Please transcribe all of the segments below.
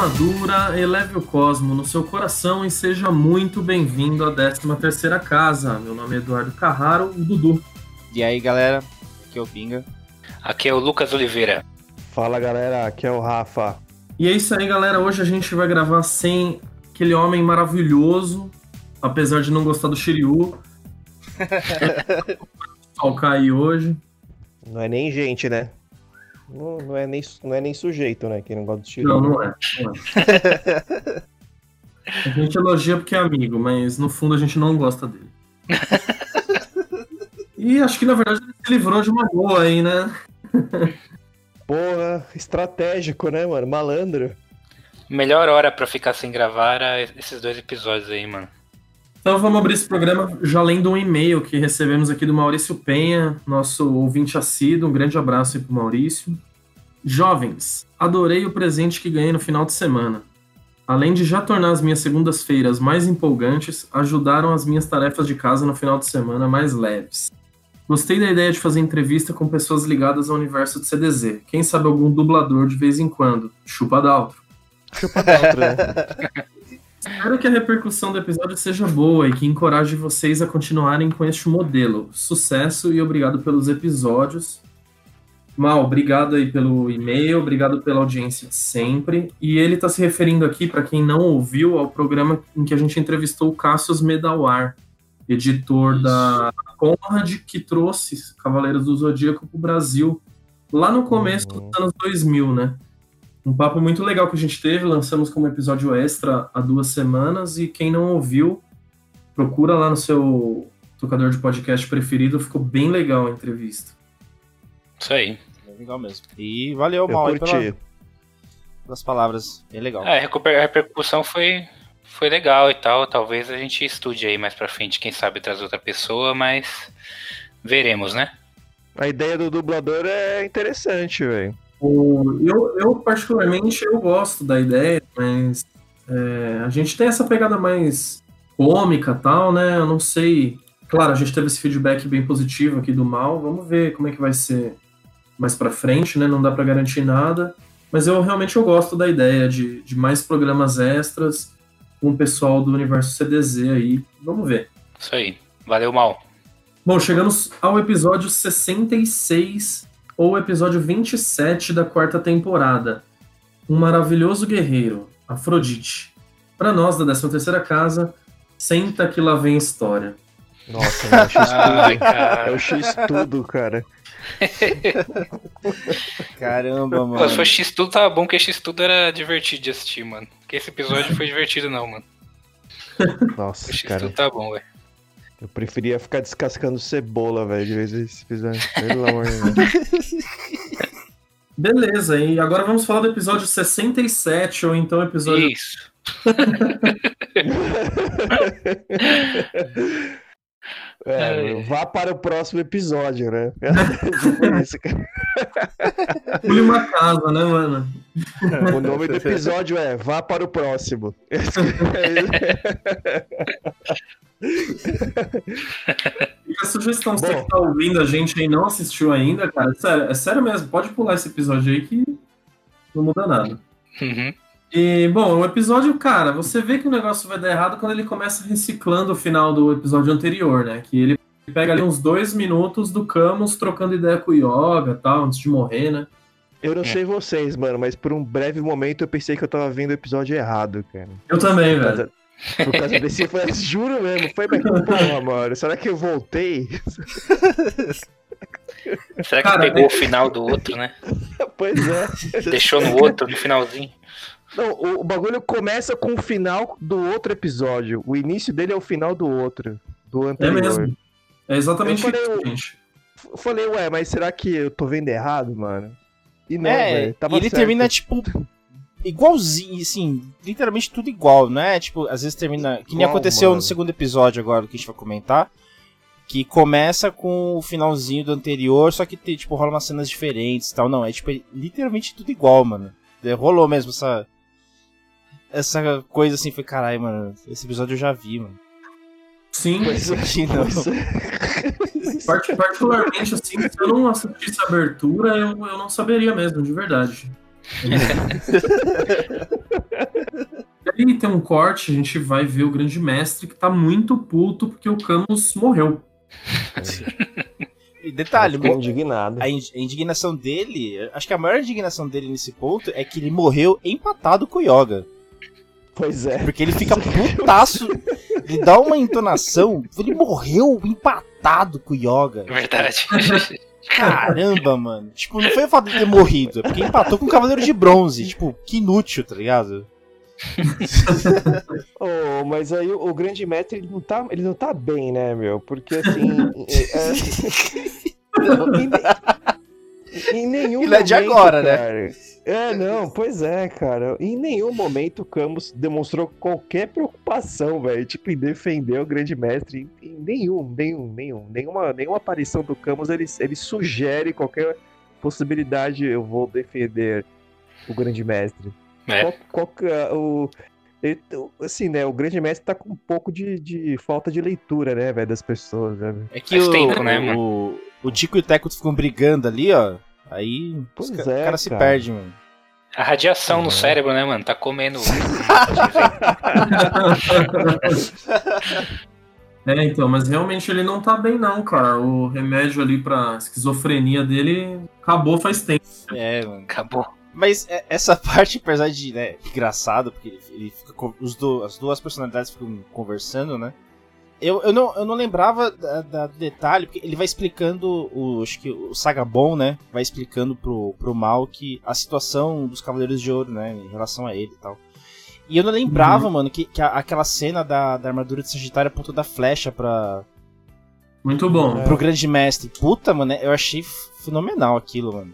armadura, eleve o cosmo no seu coração e seja muito bem-vindo à 13 terceira casa. Meu nome é Eduardo Carraro, o Dudu. E aí, galera, aqui é o Pinga. Aqui é o Lucas Oliveira. Fala, galera, aqui é o Rafa. E é isso aí, galera. Hoje a gente vai gravar sem aquele homem maravilhoso, apesar de não gostar do Shiryu. Falcar aí hoje. Não é nem gente, né? Não, não, é nem, não é nem sujeito, né? Quem não gosta do Shiryu. Não, não é. Não é. A gente elogia porque é amigo, mas no fundo a gente não gosta dele. E acho que na verdade ele se livrou de uma boa aí, né? Porra, estratégico, né, mano? Malandro. Melhor hora pra ficar sem gravar era esses dois episódios aí, mano. Então vamos abrir esse programa já lendo um e-mail que recebemos aqui do Maurício Penha, nosso ouvinte assíduo. Um grande abraço aí pro Maurício. Jovens, adorei o presente que ganhei no final de semana. Além de já tornar as minhas segundas-feiras mais empolgantes, ajudaram as minhas tarefas de casa no final de semana mais leves. Gostei da ideia de fazer entrevista com pessoas ligadas ao universo de CDZ. Quem sabe algum dublador de vez em quando. Chupa Daltro. Chupa dentro, né? Espero que a repercussão do episódio seja boa e que encoraje vocês a continuarem com este modelo. Sucesso e obrigado pelos episódios. Mal, obrigado aí pelo e-mail, obrigado pela audiência de sempre. E ele está se referindo aqui, para quem não ouviu, ao programa em que a gente entrevistou o Cassius Medawar, editor Isso. da Conrad, que trouxe Cavaleiros do Zodíaco para o Brasil, lá no começo Uhum. dos anos 2000, né? Um papo muito legal que a gente teve, lançamos como episódio extra há duas semanas, e quem não ouviu, procura lá no seu tocador de podcast preferido, ficou bem legal a entrevista. Isso aí. É legal mesmo. E valeu, Eu Mal, pela, pelas palavras. Bem legal. É, a repercussão foi, foi legal e tal. Talvez a gente estude aí mais pra frente, quem sabe trazer outra pessoa, mas veremos, né? A ideia do dublador é interessante, velho. Eu, eu, particularmente, eu gosto da ideia, mas é, a gente tem essa pegada mais cômica tal, né? Eu não sei. Claro, a gente teve esse feedback bem positivo aqui do mal. Vamos ver como é que vai ser mais pra frente, né? Não dá pra garantir nada. Mas eu realmente eu gosto da ideia de, de mais programas extras com o pessoal do universo CDZ aí. Vamos ver. Isso aí. Valeu, mal. Bom, chegamos ao episódio 66, ou episódio 27 da quarta temporada. Um maravilhoso guerreiro, Afrodite. Para nós, da 13ª casa, senta que lá vem história. Nossa, é o X Ai, tudo. É cara. o X tudo, cara. Caramba, Pô, mano. se for X-Tudo, tava bom que X-Tudo era divertido de assistir, mano. Porque esse episódio foi divertido, não, mano. Nossa, O X-Tudo cara. tá bom, velho. Eu preferia ficar descascando cebola, velho, de vez em episódio. Pelo amor de Deus. Beleza, e agora vamos falar do episódio 67, ou então episódio. Isso. É, vá para o próximo episódio, né? Pule uma casa, né, mano? o nome do episódio é Vá para o próximo. Fica a sugestão, se Bom. você que tá ouvindo a gente aí e não assistiu ainda, cara, é sério, é sério mesmo, pode pular esse episódio aí que não muda nada. Uhum. E, bom, o episódio, cara, você vê que o negócio vai dar errado quando ele começa reciclando o final do episódio anterior, né? Que ele pega ali uns dois minutos do Camus trocando ideia com o Yoga e tal, antes de morrer, né? Eu não sei vocês, mano, mas por um breve momento eu pensei que eu tava vendo o episódio errado, cara. Eu também, velho. Por causa desse. Foi, juro mesmo, foi mas porra, mano. Será que eu voltei? Será que Cara, pegou é- o final do outro, né? Pois é. Deixou no outro, no finalzinho. Não, o, o bagulho começa com o final do outro episódio. O início dele é o final do outro. Do É anterior. mesmo. É exatamente Eu falei, isso, eu- gente. Eu falei, ué, mas será que eu tô vendo errado, mano? E não, é, velho. Tava e ele certo. termina, tipo, igualzinho, assim, literalmente tudo igual, não é? Tipo, às vezes termina. Que nem Igual, aconteceu mano. no segundo episódio agora, que a gente vai comentar. Que começa com o finalzinho do anterior, só que tipo, rola umas cenas diferentes e tal. Não, é tipo, é literalmente tudo igual, mano. É, Rolou mesmo essa. Essa coisa assim, foi caralho, mano. Esse episódio eu já vi, mano. Sim, Pois é, Aqui não. particularmente assim, se eu não assistisse a abertura, eu, eu não saberia mesmo, de verdade. aí tem um corte, a gente vai ver o grande mestre que tá muito puto porque o Camus morreu. E detalhe, mo- indignado. a in- a indignação dele, acho que a maior indignação dele nesse ponto é que ele morreu empatado com o Yoga. Pois é. Porque ele fica putaço, ele dá uma entonação, ele morreu empatado com o Yoga. É verdade. Caramba, mano. Tipo, não foi o fato de ter morrido, é porque empatou com o Cavaleiro de Bronze. Tipo, que inútil, tá ligado? Oh, mas aí o, grande mestre ele não, tá, ele não tá bem, né, meu? Porque assim. é- em, em nenhum Ele é de momento, agora, né? cara. É, não, pois é, cara. Em nenhum momento o Camus demonstrou qualquer preocupação, velho. Tipo, em defender o grande mestre. Em, em nenhum, nenhum, nenhum. Nenhuma, nenhuma aparição do Camus ele, ele sugere qualquer possibilidade. Eu vou defender o grande mestre. É. Qual, qual que é o. ele- assim, né? O grande mestre tá com um pouco de, de falta de leitura, né, velho, das pessoas, né? É que o, tempo, né, o, o Tico e o Teco ficam brigando ali, ó. Aí Pois os ca- é, o cara se cara. perde, mano. A radiação Uhum. no cérebro, né, mano? Tá comendo. É, então, mas realmente ele não tá bem, não, cara. O remédio ali pra esquizofrenia dele acabou faz tempo. É, mano. Acabou. Mas é- essa parte, apesar de, né, engraçado, porque ele, ele fica os do- as duas personalidades ficam conversando, né? Eu, eu, não, eu não lembrava da, da- do detalhe, porque ele vai explicando, o, acho que o Sagabon, né? Vai explicando pro, pro Mal que a situação dos Cavaleiros de Ouro, né? Em relação a ele e tal. E eu não lembrava, mano, que, que a- aquela cena da, da armadura de Sagitário apontou da flecha pra, Muito bom. É. pro Grande Mestre. Puta, mano, eu achei fenomenal aquilo, mano.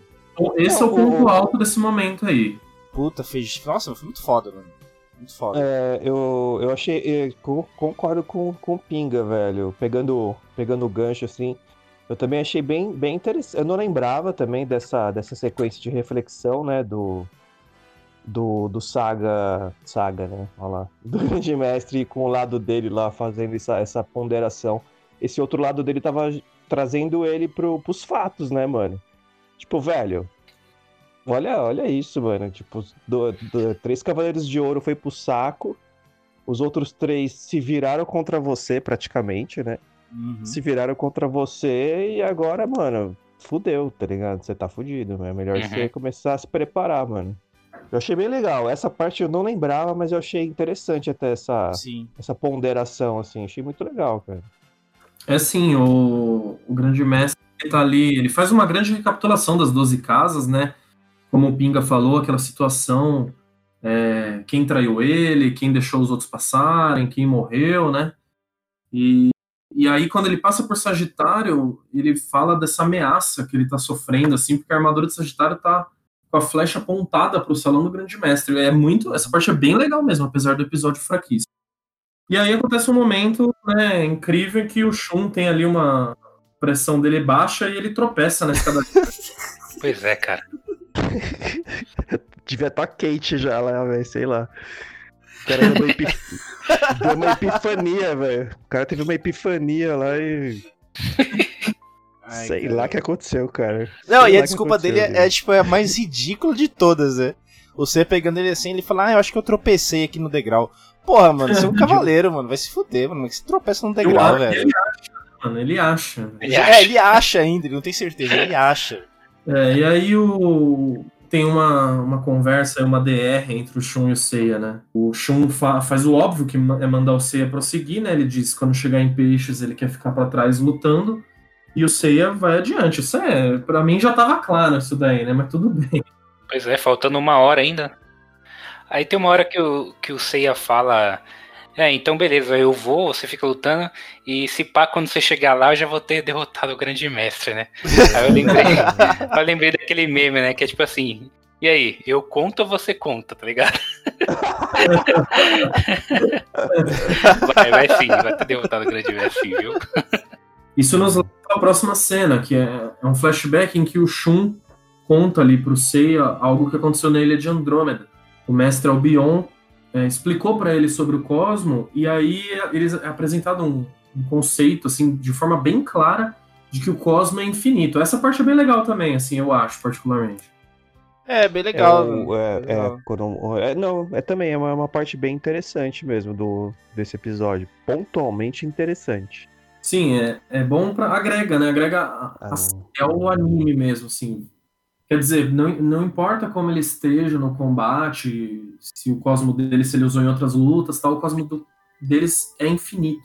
Esse é o ponto alto desse momento aí. Puta, fez. Nossa, foi muito foda, mano. Foda. É, eu, eu achei. eu co- concordo com, com o Pinga, velho. Pegando, pegando o gancho, assim. Eu também achei bem, bem interessante. Eu não lembrava também dessa, dessa sequência de reflexão, né? Do. Do, do Saga. Saga, né? Olha lá. Do Grande Mestre com o lado dele lá fazendo essa, essa ponderação. Esse outro lado dele tava trazendo ele pro, pros fatos, né, mano? Tipo, velho. Olha, olha isso, mano. Tipo, do- do- três Cavaleiros de Ouro foi pro saco. Os outros três se viraram contra você, praticamente, né? Uhum. Se viraram contra você e agora, mano, fudeu, tá ligado? Você tá fudido, é melhor Uhum. você começar a se preparar, mano. Eu achei bem legal. Essa parte eu não lembrava, mas eu achei interessante até essa, Sim. essa ponderação, assim. Achei muito legal, cara. É assim, o, o grande mestre tá ali, ele faz uma grande recapitulação das 12 casas, né? Como o Pinga falou, aquela situação, é, quem traiu ele, quem deixou os outros passarem, quem morreu, né? E, e aí, quando ele passa por Sagitário, ele fala dessa ameaça que ele tá sofrendo, assim, porque a armadura de Sagitário tá com a flecha apontada pro salão do grande mestre. É muito, essa parte é bem legal mesmo, apesar do episódio fraquíssimo. E aí acontece um momento né, incrível em que o Shun tem ali uma pressão dele baixa e ele tropeça na escada. Pois é, cara. Devia estar Kate já lá, velho, sei lá. O cara deu uma, epif... deu uma epifania, velho. O cara teve uma epifania lá e. Ai, sei cara. lá o que aconteceu, cara. Não, Sei e a que desculpa dele é, é, tipo, é a mais ridícula de todas, né? Você pegando ele assim, ele fala, ah, eu acho que eu tropecei aqui no degrau. Porra, mano, você é um cavaleiro, mano. Vai se fuder, mano. Você tropeça no degrau, velho. ele acha, mano, ele acha. Ele É, acha. ele acha ainda, ele não tem certeza, ele acha. É, e aí o... tem uma, uma conversa, uma DR entre o Shun e o Seiya, né? O Shun fa- faz o óbvio que é mandar o Seiya prosseguir, né? Ele diz que quando chegar em peixes ele quer ficar pra trás lutando. E o Seiya vai adiante. Isso é, pra mim já tava claro isso daí, né? Mas tudo bem. Pois é, faltando uma hora ainda. Aí tem uma hora que o, que o Seiya fala. É, então beleza, eu vou, você fica lutando, e se pá, quando você chegar lá, eu já vou ter derrotado o grande mestre, né? Aí eu lembrei, eu lembrei daquele meme, né? Que é tipo assim, e aí, eu conto ou você conta, tá ligado? vai, vai sim, vai ter derrotado o grande mestre, sim, viu? Isso nos leva à próxima cena, que é, é um flashback em que o Shun conta ali pro Seiya algo que aconteceu na ilha de Andrômeda. O mestre Albion é, explicou para ele sobre o cosmo e aí eles apresentaram um, um conceito assim de forma bem clara de que o cosmo é infinito. Essa parte é bem legal também, assim, eu acho particularmente. É, bem legal. É, o- é, legal. é, quando- é, não, é também é uma, uma parte bem interessante mesmo do, desse episódio. Pontualmente interessante. Sim, é, é bom pra. agrega, né? Agrega Ah, a- é o anime mesmo, assim. Quer dizer, não, não importa como ele esteja no combate, se o cosmo dele, se ele usou em outras lutas, tal, o cosmo do- deles é infinito.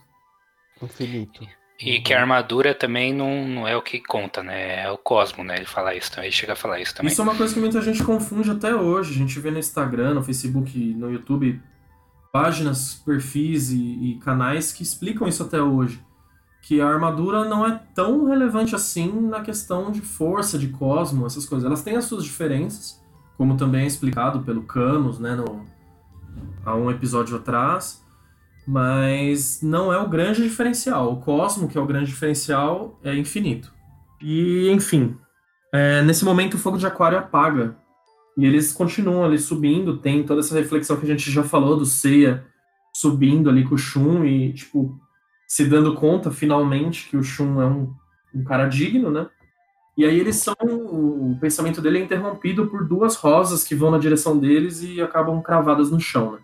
infinito. E que a armadura também não, não é o que conta, né? É o Cosmo, né? Ele fala isso também. Ele chega a falar isso também. Isso é uma coisa que muita gente confunde até hoje. A gente vê no Instagram, no Facebook, no YouTube, páginas, perfis e, e canais que explicam isso até hoje. Que a armadura não é tão relevante assim na questão de força, de cosmo, essas coisas. Elas têm as suas diferenças, como também é explicado pelo Camus, né, no, há um episódio atrás. Mas não é o grande diferencial. O cosmo, que é o grande diferencial, é infinito. E, enfim, é, nesse momento o fogo de aquário apaga. E eles continuam ali subindo, tem toda essa reflexão que a gente já falou do Seiya subindo ali com o Shun e, tipo, se dando conta finalmente que o Shun é um, um cara digno, né? E aí eles são. O pensamento dele é interrompido por duas rosas que vão na direção deles e acabam cravadas no chão, né?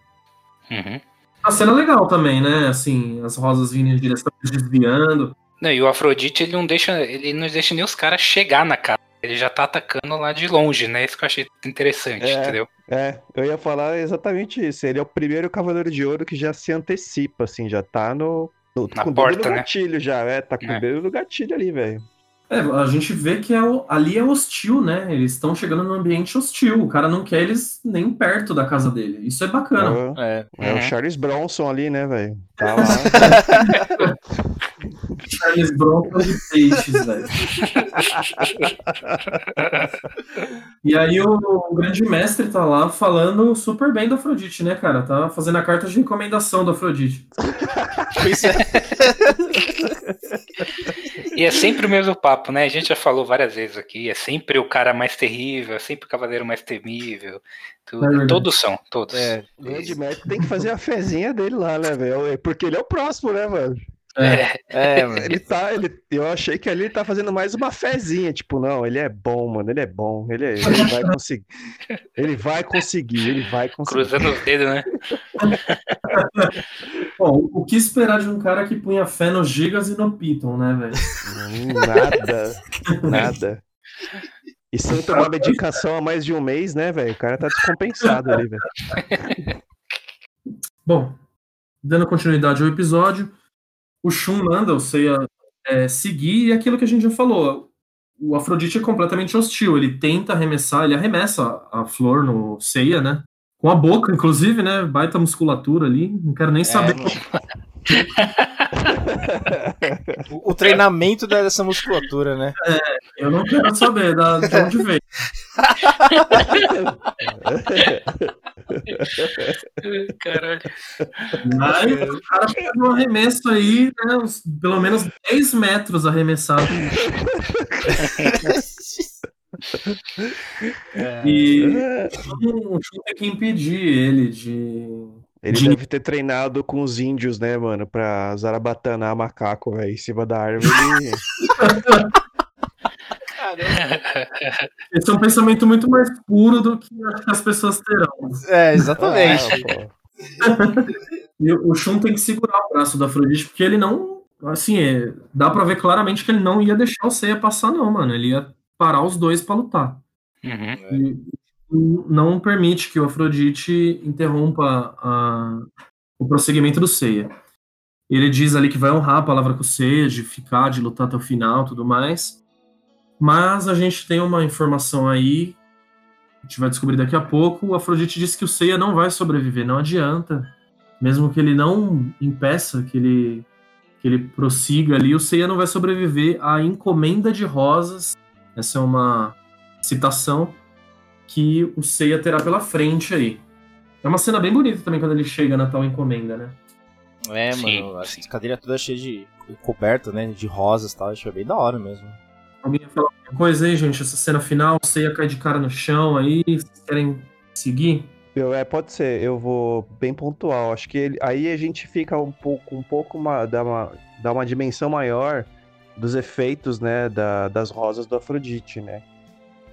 Uhum. A cena legal também, né? Assim, as rosas vindo em direção, desviando. Não, e o Afrodite, ele não deixa, ele não deixa nem os caras chegar na casa. Ele já tá atacando lá de longe, né? Isso que eu achei interessante, É. entendeu? É, eu ia falar exatamente isso. Ele é o primeiro Cavaleiro de Ouro que já se antecipa, assim, já tá no. No Na com o dedo porta, no né? gatilho já, é, tá com É. o dedo no gatilho ali, velho. É, a gente vê que é ali é hostil, né? Eles estão chegando num ambiente hostil. O cara não quer eles nem perto da casa dele. Isso é É, bacana. É. é Uhum. o Charles Bronson ali, né, velho? Tá lá. Charles Bronson de peixes, velho. E aí o, o grande mestre tá lá falando super bem do Afrodite, né, cara? Tá fazendo a carta de recomendação do Afrodite. Pois é. E é sempre o mesmo papo, né? A gente já falou várias vezes aqui. É sempre o cara mais terrível, é sempre o cavaleiro mais temível. tudo. É todos são, todos. É. O grande tem que fazer a fezinha dele lá, né, velho? Porque ele é o próximo, né, mano? É, É, mano. Ele tá, ele, eu achei que ali ele tá fazendo mais uma fezinha, tipo, não, ele é bom, mano, ele é bom, ele, é- ele vai conseguir, ele vai conseguir, ele vai conseguir. Cruzando os dedos, né? Bom, o que esperar de um cara que punha fé no Gigas e no Python, né, velho? Nada, nada. E sem tomar medicação há mais de um mês, né, velho? O cara tá descompensado ali, velho. Bom, dando continuidade ao episódio, o Shun manda o Seiya é, seguir e aquilo que a gente já falou. O Afrodite é completamente hostil. Ele tenta arremessar, ele arremessa a flor no Seiya, né? Com a boca, inclusive, né? Baita musculatura ali. Não quero nem saber. mano. O, o treinamento dessa musculatura, né? Eu não quero saber da, de onde veio. Caralho. Mas o cara fez um arremesso aí, né? uns- pelo menos 10 metros arremessado. E o Shun tem que impedir ele de. Ele De- deve ter treinado com os índios, né, mano, pra zarabatanar macaco, velho, em cima da árvore. Esse é um pensamento muito mais puro do que acho que as pessoas terão. É, exatamente. Ah. E o Shun tem que segurar o braço do Afrodite, porque ele não. Assim, é, dá pra ver claramente que ele não ia deixar o Seiya passar, não, mano. Ele ia parar os dois pra lutar. Uhum. E não permite que o Afrodite interrompa a- o prosseguimento do Seiya. Ele diz ali que vai honrar a palavra com o Seiya, de ficar, de lutar até o final tudo mais. Mas a gente tem uma informação aí, a gente vai descobrir daqui a pouco. O Afrodite disse que o Seiya não vai sobreviver, não adianta. Mesmo que ele não impeça que ele, que ele prossiga ali, o Seiya não vai sobreviver à encomenda de rosas. Essa é uma citação que o Seiya terá pela frente aí. É uma cena bem bonita também quando ele chega na tal encomenda, né? É, Sim, mano. sim. As cadeiras todas cheias de coberta, né? De rosas e tal. Acho bem da hora mesmo. Alguém ia falar alguma coisa aí, gente? Essa cena final, o Seiya cai de cara no chão aí, vocês querem seguir? Eu, é, pode ser, eu vou bem pontual. Acho que ele- aí a gente fica um pouco, um pouco uma, dá, uma, dá uma dimensão maior dos efeitos, né, da- das rosas do Afrodite, né?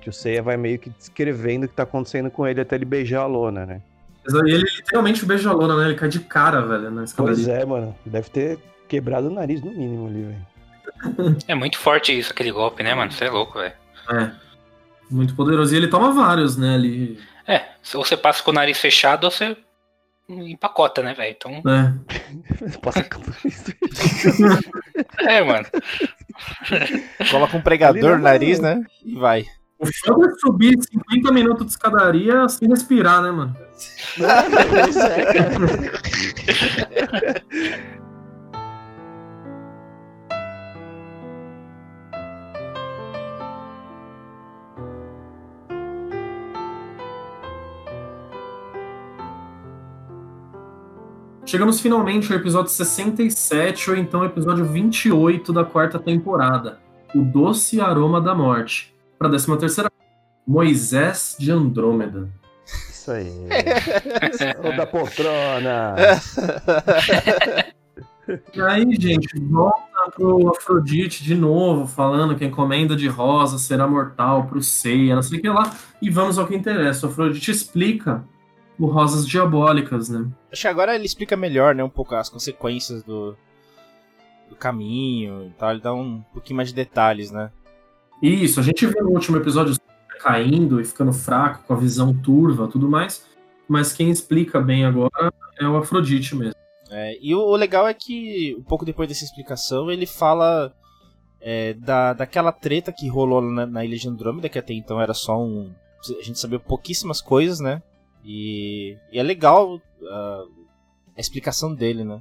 Que o Seiya vai meio que descrevendo o que tá acontecendo com ele até ele beijar a lona, né? Mas aí Ele literalmente beija a lona, né? Ele cai de cara, velho, na Pois escadaria. é, mano. Deve ter quebrado o nariz no mínimo ali, velho. É muito forte isso, aquele golpe, né, mano? Você é louco, velho. É. Muito poderoso. E ele toma vários, né? Ali. É, se você passa com o nariz fechado, você empacota, né, velho? Então, É. Passa é, mano. Coloca um pregador no nariz, né? E vai. O foda é subir 50 minutos de escadaria sem respirar, né, mano? Pois é, cara. Chegamos finalmente ao episódio 67, ou então episódio 28 da quarta temporada. O Doce Aroma da Morte. Pra 13 terceira, Moisés de Andrômeda. Isso aí. o da poltrona. E aí, gente, volta pro Afrodite de novo, falando que a encomenda de rosa será mortal pro Seiya, não sei o que lá. E vamos ao que interessa. O Afrodite explica o Rosas Diabólicas, né? Acho que agora ele explica melhor, né? Um pouco as consequências do, do caminho e tal. Ele dá um pouquinho mais de detalhes, né? Isso, a gente viu no último episódio caindo e ficando fraco, com a visão turva tudo mais. Mas quem explica bem agora é o Afrodite mesmo. É, e o, o legal é que, um pouco depois dessa explicação, ele fala é, da, daquela treta que rolou na, na Ilha de Andrômeda, que até então era só um. A gente sabia pouquíssimas coisas, né? E, e é legal ah, a explicação dele, né?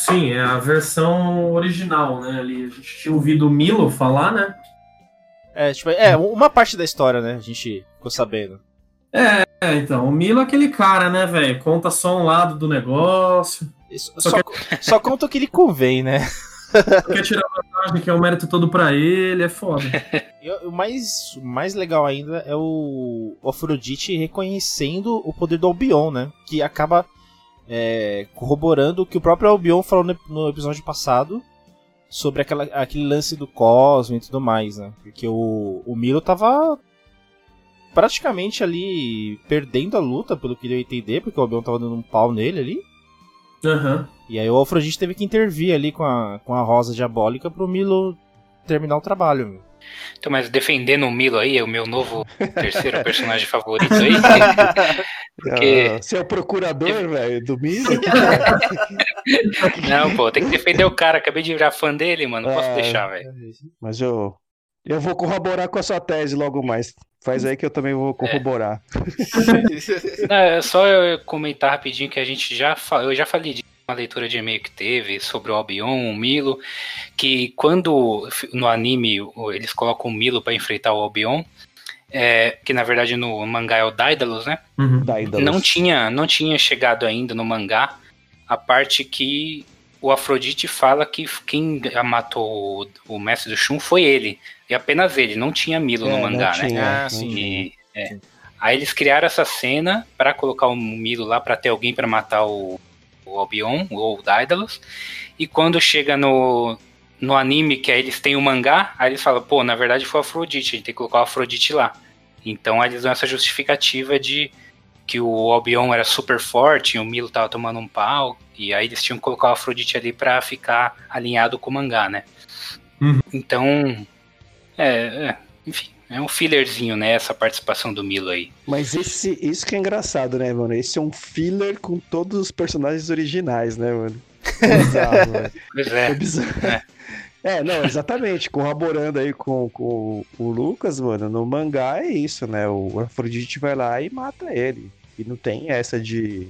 Sim, é a versão original, né? Ali a gente tinha ouvido o Milo falar, né? É, tipo, é, uma parte da história, né? A gente ficou sabendo. É, então, o Milo é aquele cara, né, velho? Conta só um lado do negócio. Isso- Só Só, só conta o que lhe convém, né? Quer tirar vantagem, que é o mérito todo pra ele, é foda. E o mais, mais legal ainda é o, o Afrodite reconhecendo o poder do Albion, né? Que acaba é, corroborando o que o próprio Albion falou no, no episódio passado sobre aquela, aquele lance do Cosmo e tudo mais, né? Porque o, o Milo tava praticamente ali perdendo a luta, pelo que deu a entender, porque o Albion tava dando um pau nele ali. Aham. E aí o Afrodite teve que intervir ali com a, com a rosa diabólica pro Milo terminar o trabalho. Então, mas defendendo o Milo aí, é o meu novo terceiro personagem favorito aí. Porque- Ah, Você é o procurador, velho, do Milo? Não, pô, tem que defender o cara. Acabei de virar fã dele, mano. Não posso É. deixar, velho. Mas eu, eu vou corroborar com a sua tese logo mais. Faz aí que eu também vou corroborar. Não, é só eu comentar rapidinho que a gente já fa- eu já falei de uma leitura de e-mail que teve sobre o Albion, o Milo, que quando no anime eles colocam o Milo pra enfrentar o Albion, é, que na verdade no mangá é o Daedalus, né? Uhum. Daedalus. Não tinha, não tinha chegado ainda no mangá a parte que o Afrodite fala que quem matou o, o mestre do Shun foi ele. E apenas ele, não tinha Milo É, no não mangá, né? tinha, Ah, sim. E, é. Aí eles criaram essa cena pra colocar o Milo lá pra ter alguém pra matar o, o Albion ou o Daedalus. E quando chega no, no anime, que aí eles têm o mangá, aí eles falam, pô, na verdade foi o Afrodite, a gente tem que colocar o Afrodite lá. Então aí eles dão essa justificativa de que o Albion era super forte e o Milo tava tomando um pau. E aí eles tinham que colocar o Afrodite ali pra ficar alinhado com o mangá, né? Uhum. Então, é, é, enfim, é um fillerzinho, né? Essa participação do Milo aí. Mas esse, isso que é engraçado, né, mano? Esse é um filler com todos os personagens originais, né, mano? É bizarro, velho. Pois É é. bizarro. É. É, não, exatamente. Corroborando aí com, com o Lucas, mano, no mangá é isso, né? O Afrodite vai lá e mata ele. E não tem essa de.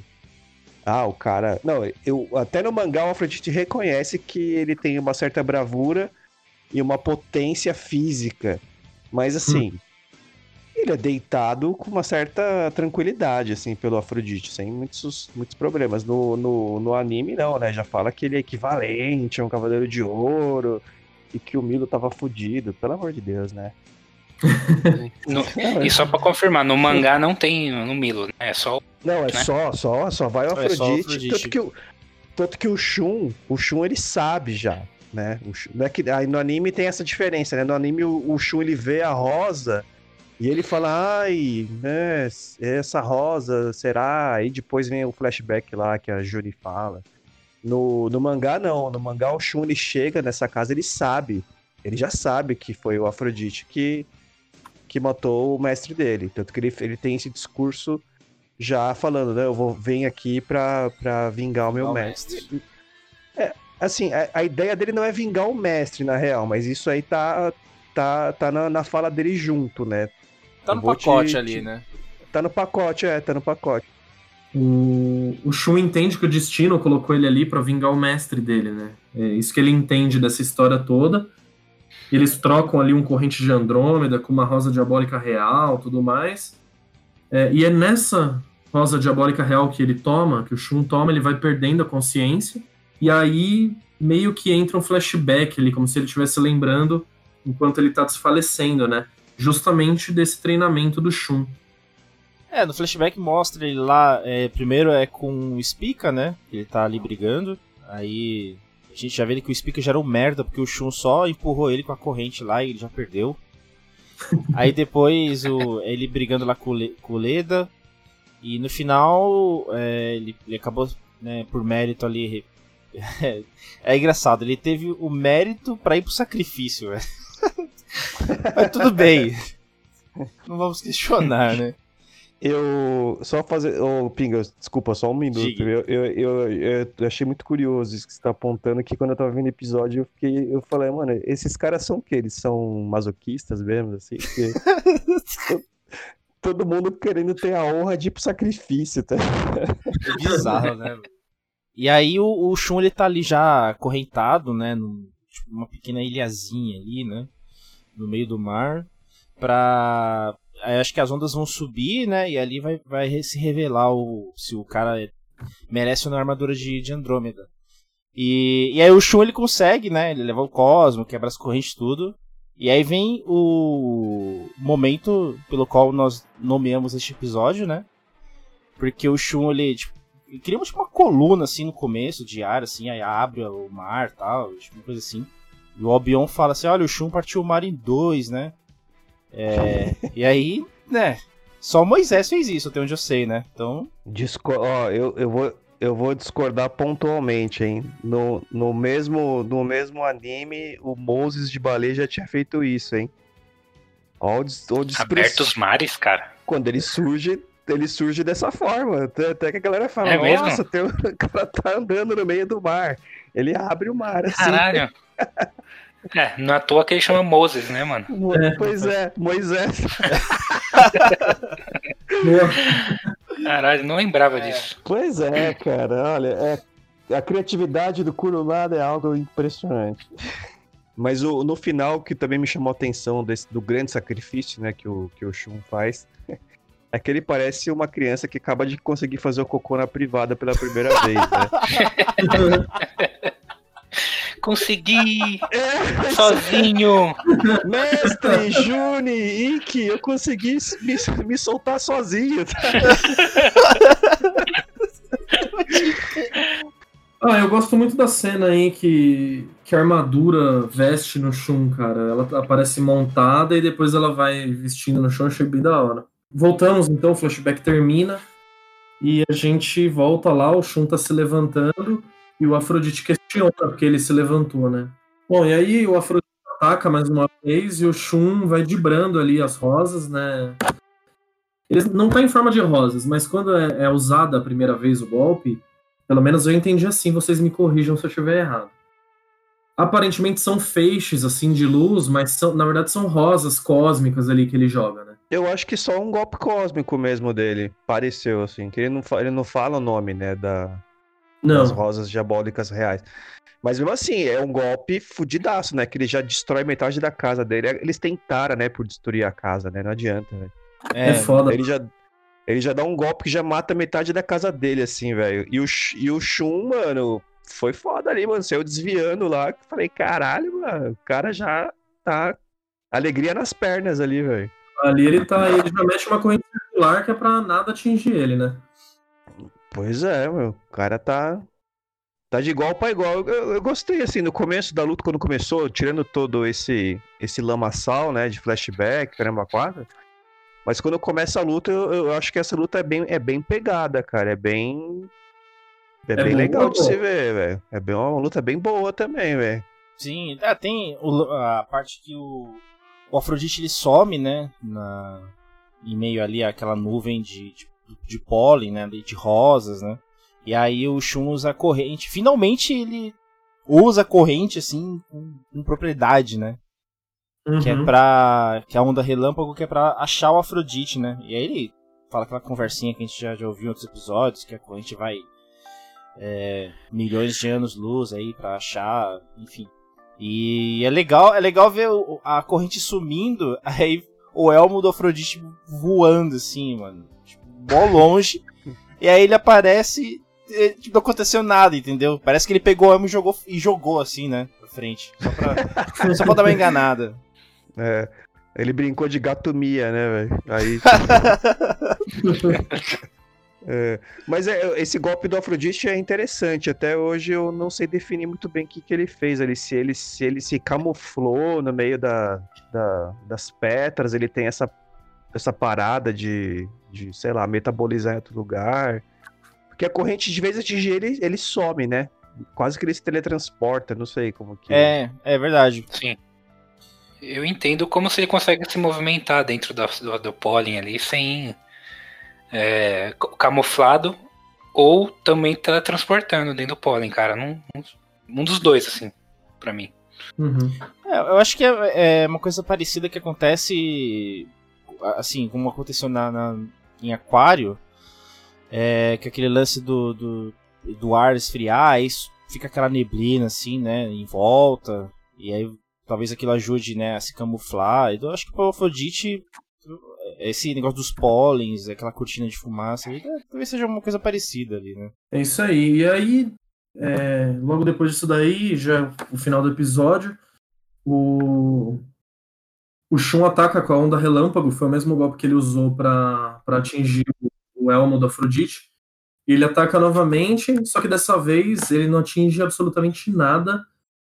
Ah, o cara. Não, eu até no mangá o Afrodite reconhece que ele tem uma certa bravura e uma potência física. Mas assim, ele é deitado com uma certa tranquilidade, assim, pelo Afrodite, sem muitos, muitos problemas. No, no, no anime, não, né? Já fala que ele é equivalente a um Cavaleiro de Ouro e que o Milo tava fudido, pelo amor de Deus, né? No- é, e só pra confirmar, no mangá não tem no Milo, né? É só. o- não, é né? só, só, só vai o É só o Afrodite. Afrodite. Tanto, que o, tanto que o Shun, o Shun ele sabe já, né? O Shun, não é que, aí no anime tem essa diferença, né? No anime o, o Shun ele vê a rosa E ele fala, ai, né, essa rosa, será? Aí depois vem o flashback lá que a Juri fala. No, no mangá, não. No mangá, o Shun ele chega nessa casa, ele sabe. Ele já sabe que foi o Afrodite que, que matou o mestre dele. Tanto que ele, ele tem esse discurso já falando, né? Eu vou vir aqui pra, pra vingar o meu mestre. mestre. É, assim, a, a ideia dele não é vingar o mestre, na real, mas isso aí tá, tá, tá na, na fala dele junto, né? Tá no te- pacote te- ali, né? Tá no pacote, é, tá no pacote. O, o Shun entende que o destino colocou ele ali pra vingar o mestre dele, né? É isso que ele entende dessa história toda. Eles trocam ali um corrente de Andrômeda com uma rosa diabólica real, tudo mais. É, e é nessa rosa diabólica real que ele toma, que o Shun toma, ele vai perdendo a consciência. E aí meio que entra um flashback ali, como se ele estivesse lembrando enquanto ele tá desfalecendo, né? Justamente desse treinamento do Shun. É, no flashback mostra ele lá, é, primeiro é com o Spica, né? Ele tá ali brigando. Aí a gente já vê que o Spica já era um merda, porque o Shun só empurrou ele com a corrente lá e ele já perdeu. Aí depois o, ele brigando lá com o, Le, com o Leda. E no final é, ele, ele acabou, né, por mérito ali. É, é engraçado, ele teve o mérito pra ir pro sacrifício, velho. Mas tudo bem. Não vamos questionar, né? Eu só fazer. Ô, Pinga, desculpa, só um minuto. Eu, eu, eu, eu achei muito curioso isso que você tá apontando que quando eu tava vendo o episódio, eu fiquei. Eu falei, mano, esses caras são o quê? Eles são masoquistas mesmo, assim? Porque to- todo mundo querendo ter a honra de ir pro sacrifício, tá? É bizarro, né? E aí o, o Shun ele tá ali já acorrentado, né? Num, tipo, uma pequena ilhazinha ali, né? No meio do mar. Pra. aí acho que as ondas vão subir, né? E ali vai, vai se revelar o, se o cara merece uma armadura de, de Andrômeda. E, e aí o Shun ele consegue, né? Ele leva o Cosmo, quebra as correntes tudo. E aí vem o momento pelo qual nós nomeamos este episódio, né? Porque o Shun ele, tipo, ele cria tipo, uma coluna assim no começo de ar, assim, aí abre o mar e tal, tipo, uma coisa assim. E o Albion fala assim: olha, o Shun partiu o mar em dois, né? É, e aí, né? Só Moisés fez isso, até onde eu sei, né? Então. Disco... Ó, eu, eu, vou, eu vou discordar pontualmente, hein? No, no, mesmo, no mesmo anime, o Moses de Baleia já tinha feito isso, hein? Ó, o, o despre- Abertos mares, cara. Quando ele surge, ele surge dessa forma. Até, até que a galera fala, É mesmo? nossa, tem um- o cara tá andando no meio do mar. Ele abre o mar, assim. Caralho. É, não é à toa que ele chama Moses, né, mano? Mo- É. Pois é, Moisés. Caralho, não lembrava disso. Pois é, cara, olha, é, a criatividade do Kurumada é algo impressionante. Mas o, no final, que também me chamou a atenção desse, do grande sacrifício né, que, o, que o Shun faz, é que ele parece uma criança que acaba de conseguir fazer o cocô na privada pela primeira vez, né? Consegui! É, Sozinho! mestre, Juni, Ikki, eu consegui me, me soltar sozinho. Ah, eu gosto muito da cena aí que, que a armadura veste no Shun, cara. Ela aparece montada e depois ela vai vestindo no chão, achei bem da hora. Voltamos então, o flashback termina e a gente volta lá, o Shun tá se levantando e o Afrodite questiona porque ele se levantou, né? Bom, e aí o Afrodite ataca mais uma vez e o Shun vai dibrando ali as rosas, né? Ele não tá em forma de rosas, mas quando é, é usada a primeira vez o golpe, pelo menos eu entendi assim, vocês me corrijam se eu estiver errado. Aparentemente são feixes assim de luz, mas são, na verdade são rosas cósmicas ali que ele joga, né? Eu acho que só um golpe cósmico mesmo dele. Pareceu, assim. Que ele não, ele não fala o nome, né? Da, das Não, rosas diabólicas reais. Mas mesmo assim, é um golpe fudidaço, né? Que ele já destrói metade da casa dele. Eles têm tara, né? Por destruir a casa, né? Não adianta, velho. é, É, foda. Ele já, ele já dá um golpe que já mata metade da casa dele, assim, velho. E o, e o Shun, mano, foi foda ali, mano. Saiu desviando lá. Falei, caralho, mano. O cara já tá. Alegria nas pernas ali, velho. Ali ele tá, ele já mexe uma corrente circular que é pra nada atingir ele, né? Pois é, meu. O cara tá. Tá de igual pra igual. Eu, eu- gostei, assim, no começo da luta, quando começou, tirando todo esse esse lamaçal, né, de flashback, caramba, quatro. Mas quando começa a luta, eu, eu acho que essa luta é bem, é bem pegada, cara. É bem. É, É bem legal boa, de se ver, velho. É bem uma luta bem boa também, velho. Sim, é, tem o- a parte que o, o Afrodite ele some, né? Na, em meio ali àquela nuvem de, de, de pólen, né? De, rosas, né? E aí o Shun usa a corrente. Finalmente ele usa a corrente, assim, com, com propriedade, né? Que é Uhum. pra. Que é a onda relâmpago, que é pra achar o Afrodite, né? E aí ele fala aquela conversinha que a gente já, já ouviu em outros episódios, que a corrente vai. é, milhões de anos-luz aí pra achar, enfim. E é legal, é legal ver a corrente sumindo, aí o elmo do Afrodite voando, assim, mano. Tipo, mó longe. e aí ele aparece. E, tipo, não aconteceu nada, entendeu? Parece que ele pegou o elmo e jogou, e jogou assim, né? Pra frente. Só pra, só pra dar uma enganada. É. Ele brincou de gato Mia, né, velho? Aí. É, mas é, esse golpe do Afrodite é interessante. Até hoje eu não sei definir muito bem o que, que ele fez ali. Se ele se, ele se camuflou no meio da, da- das pedras, ele tem essa, essa parada de, de, sei lá, metabolizar em outro lugar. Porque a corrente, de vez atingir ele, ele some, né? Quase que ele se teletransporta, não sei como que. É, é verdade. Sim. Eu entendo como se ele consegue se movimentar dentro do, do, do pólen ali sem é, ca- camuflado ou também teletransportando dentro do pólen, cara. Num- num- um dos dois, assim, pra mim. Uhum. É, eu acho que é, é uma coisa parecida que acontece, assim, como aconteceu na, na- em Aquário, é, que aquele lance do, do, do ar esfriar, aí fica aquela neblina, assim, né, em volta, e aí talvez aquilo ajude, né, a se camuflar. Então, eu acho que o Afrodite, esse negócio dos pólens, aquela cortina de fumaça, é, talvez seja uma coisa parecida ali, né. É isso aí. E aí, é, logo depois disso daí, já o final do episódio, o, o Shun ataca com a onda relâmpago, foi o mesmo golpe que ele usou para atingir o, o elmo do Afrodite. E ele ataca novamente, só que dessa vez ele não atinge absolutamente nada.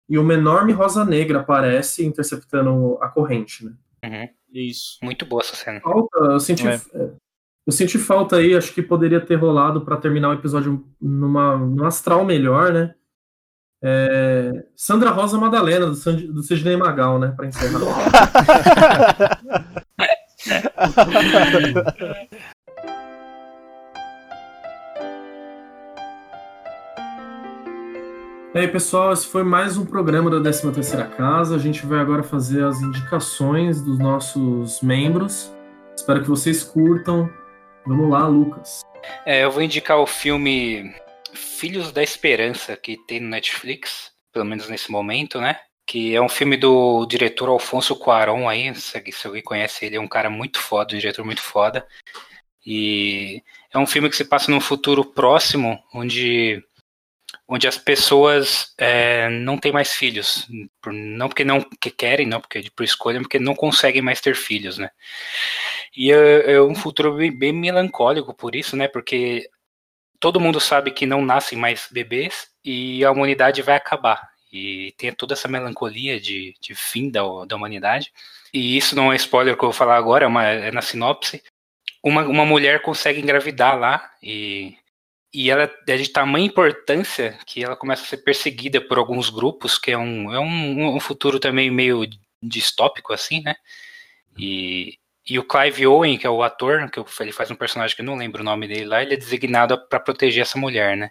E uma enorme rosa negra aparece interceptando a corrente, né? Uhum. Isso. Muito boa essa cena. falta, eu senti, É. eu senti falta aí, acho que poderia ter rolado para terminar o episódio numa, num astral melhor, né? É, Sandra Rosa Madalena, do, Sand- do Sidney Magal, né? Pra encerrar. E aí, pessoal, esse foi mais um programa da 13ª Casa. A gente vai agora fazer as indicações dos nossos membros. Espero que vocês curtam. Vamos lá, Lucas. É, eu vou indicar o filme Filhos da Esperança, que tem no Netflix, pelo menos nesse momento, né? Que é um filme do diretor Alfonso Cuarón aí, se se alguém conhece ele, é um cara muito foda, um diretor muito foda. E é um filme que se passa num futuro próximo, onde, onde as pessoas é, não têm mais filhos. Não porque não que querem, não porque por escolha, porque não conseguem mais ter filhos, né? E é, é um futuro bem, bem melancólico por isso, né? Porque todo mundo sabe que não nascem mais bebês e a humanidade vai acabar. E tem toda essa melancolia de, de fim da, da humanidade. E isso não é spoiler que eu vou falar agora, é, uma, é na sinopse. Uma, uma mulher consegue engravidar lá e, e ela é de tamanha importância que ela começa a ser perseguida por alguns grupos, que é um, é um, um futuro também meio distópico, assim, né? E, e o Clive Owen, que é o ator, que ele faz um personagem que eu não lembro o nome dele lá, ele é designado para proteger essa mulher, né?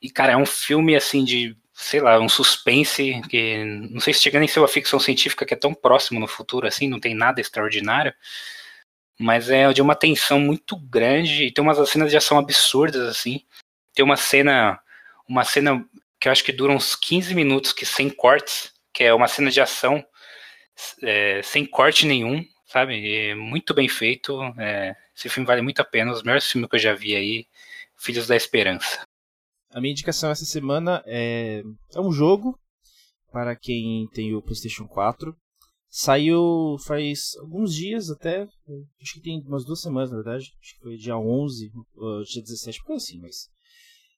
E, cara, é um filme, assim, de, sei lá, um suspense, que não sei se chega nem a ser uma ficção científica que é tão próximo no futuro, assim, não tem nada extraordinário, mas é de uma tensão muito grande e tem umas cenas de ação absurdas, assim. Tem uma cena, uma cena que eu acho que dura uns 15 minutos, que sem cortes, que é uma cena de ação é, sem corte nenhum, sabe? Muito bem feito. é, esse filme vale muito a pena, dos melhores filmes que eu já vi aí, Filhos da Esperança. A minha indicação essa semana é, é um jogo para quem tem o PlayStation 4. Saiu faz alguns dias até, acho que tem umas duas semanas na verdade, acho que foi dia 11, ou dia 17, por assim, mas.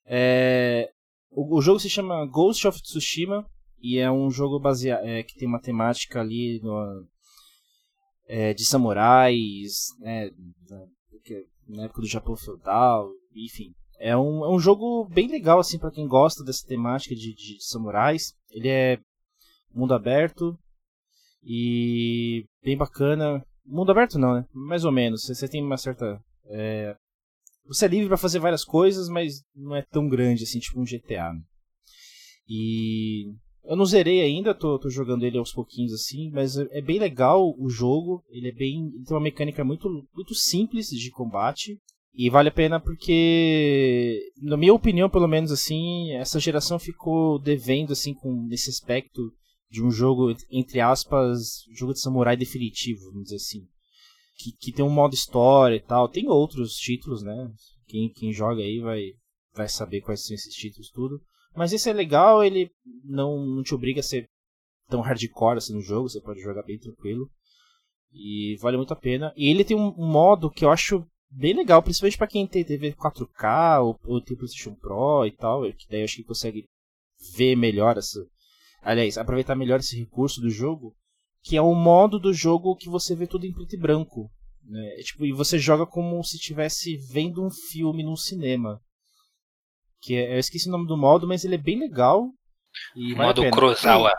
É, o, o jogo se chama Ghost of Tsushima e é um jogo baseado, é, que tem uma temática ali no, é, de samurais, né, na época do Japão feudal, enfim. É um, é um jogo bem legal assim para quem gosta dessa temática de, de samurais. Ele é mundo aberto e bem bacana. Mundo aberto não, né? Mais ou menos. Você tem uma certa. É... Você é livre para fazer várias coisas, mas não é tão grande assim, tipo um GTA. Né? E eu não zerei ainda, tô, tô, jogando ele aos pouquinhos assim, mas é, é bem legal o jogo. Ele é bem, ele tem uma mecânica muito, muito simples de combate e vale a pena porque, na minha opinião, pelo menos assim, essa geração ficou devendo assim com nesse aspecto de um jogo entre aspas, jogo de samurai definitivo, vamos dizer assim. Que, que tem um modo história e tal. Tem outros títulos, né? Quem, quem joga aí vai, vai saber quais são esses títulos tudo. Mas esse é legal, ele não, não te obriga a ser tão hardcore assim no jogo, você pode jogar bem tranquilo. E vale muito a pena. E ele tem um modo que eu acho bem legal, principalmente para quem tem TV 4K ou, ou tem PlayStation Pro e tal, que daí eu acho que consegue ver melhor essa. Aliás, aproveitar melhor esse recurso do jogo, que é um modo do jogo que você vê tudo em preto e branco. Né? É, tipo, e você joga como se estivesse vendo um filme num cinema. Que é, eu esqueci o nome do modo, mas ele é bem legal. E modo Kurosawa.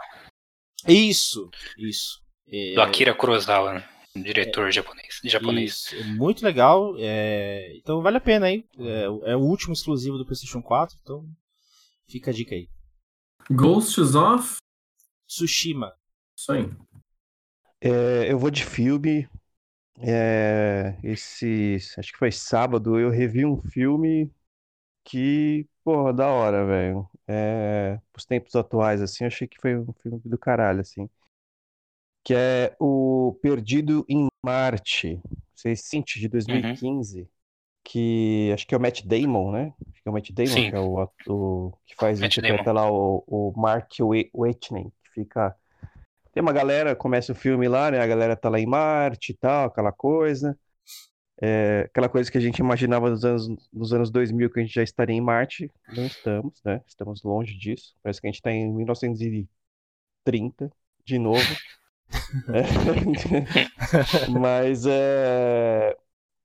Isso, isso. É... Do Akira Kurosawa, né? diretor é, japonês. japonês. Isso, é muito legal. É... Então vale a pena aí. É, é, o último exclusivo do PlayStation 4, então fica a dica aí. Ghosts of Tsushima. Isso aí. É, eu vou de filme. É, esse, acho que foi sábado, eu revi um filme que, porra, da hora, velho. É, os tempos atuais, assim, eu achei que foi um filme do caralho, assim. Que é o Perdido em Marte. Vocês sente de 2015. Uhum. Que acho que é o Matt Damon, né? Acho que é o Matt Damon, Sim. que é o ator que faz, Matt interpreta Damon. lá o, o Mark Whitney, que fica. Tem uma galera, começa o filme lá, né? A galera tá lá em Marte e tal, aquela coisa. É, aquela coisa que a gente imaginava nos anos, nos anos 2000 que a gente já estaria em Marte, não estamos, né? Estamos longe disso. Parece que a gente está em 1930 de novo. é. Mas é,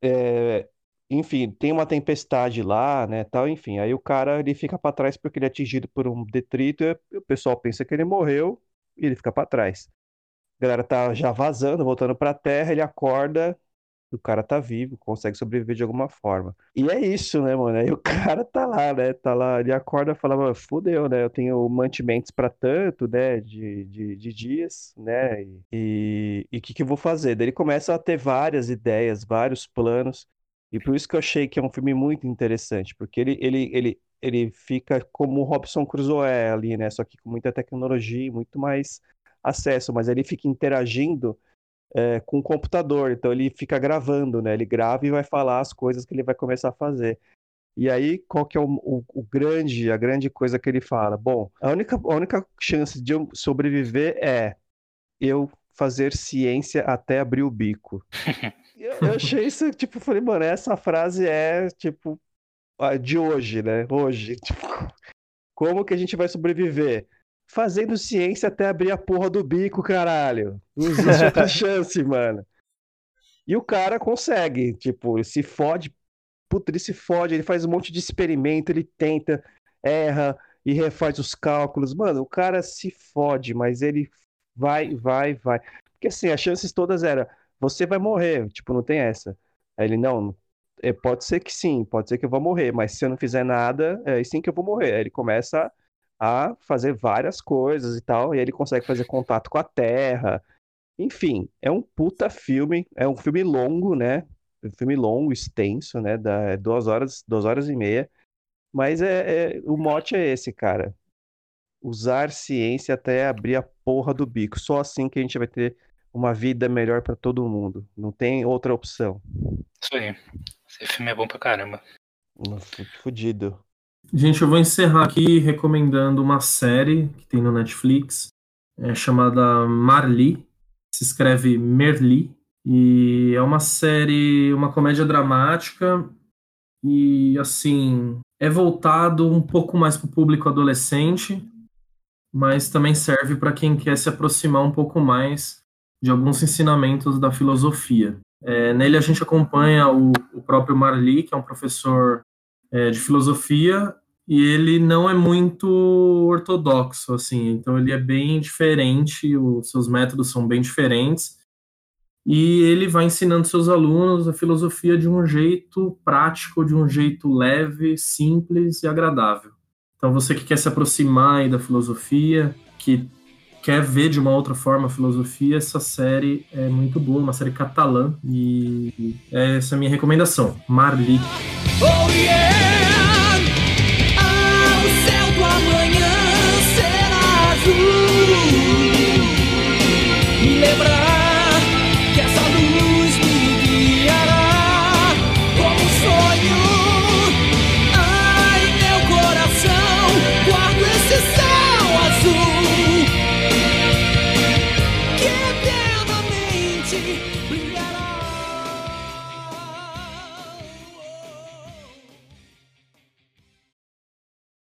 é, enfim, tem uma tempestade lá, né, tal, enfim. Aí o cara ele fica para trás porque ele é atingido por um detrito, e o pessoal pensa que ele morreu e ele fica para trás. A galera tá já vazando, voltando para a Terra, ele acorda o cara tá vivo, consegue sobreviver de alguma forma. E é isso, né, mano? Aí o cara tá lá, né? Tá lá, ele acorda e fala, fudeu, né? Eu tenho mantimentos para tanto, né? De, de, de, dias, né? E o que, que eu vou fazer? Daí ele começa a ter várias ideias, vários planos. E por isso que eu achei que é um filme muito interessante, porque ele, ele, ele, ele fica como o Robson Crusoe ali, né? Só que com muita tecnologia, muito mais acesso, mas ele fica interagindo é, com o computador, então ele fica gravando, né? Ele grava e vai falar as coisas que ele vai começar a fazer. E aí, qual que é o, o, o, grande, a grande coisa que ele fala? Bom, a única, a única chance de eu sobreviver é eu fazer ciência até abrir o bico. eu, eu achei isso, tipo, falei, mano, essa frase é, tipo, de hoje, né? Hoje. Tipo, como que a gente vai sobreviver? fazendo ciência até abrir a porra do bico, caralho. Não existe outra chance, mano. E o cara consegue, tipo, ele se fode, puta, ele se fode, ele faz um monte de experimento, ele tenta, erra e refaz os cálculos. Mano, o cara se fode, mas ele vai, vai, vai. Porque assim, as chances todas eram, você vai morrer, tipo, não tem essa. Aí ele, não, é, pode ser que sim, pode ser que eu vou morrer, mas se eu não fizer nada, é sim que eu vou morrer. Aí ele começa a fazer várias coisas e tal, e ele consegue fazer contato com a Terra. Enfim, é um puta filme, é um filme longo, né? Um filme longo, extenso, né? Da, é duas horas, duas horas e meia. Mas é, é, o mote é esse, cara. Usar ciência até abrir a porra do bico. Só assim que a gente vai ter uma vida melhor para todo mundo. Não tem outra opção. Isso aí. Esse filme é bom pra caramba. Fudido. Gente, eu vou encerrar aqui recomendando uma série que tem no Netflix, é chamada Marli, se escreve Merli, e é uma série, uma comédia dramática, e assim, é voltado um pouco mais para o público adolescente, mas também serve para quem quer se aproximar um pouco mais de alguns ensinamentos da filosofia. É, nele a gente acompanha o, o, próprio Marli, que é um professor é, de filosofia, e ele não é muito ortodoxo, assim, então ele é bem diferente, os seus métodos são bem diferentes, e ele vai ensinando seus alunos a filosofia de um jeito prático, de um jeito leve, simples e agradável. Então você que quer se aproximar da filosofia, que quer ver de uma outra forma a filosofia, essa série é muito boa, uma série catalã e essa é a minha recomendação, Marli. Oh, yeah!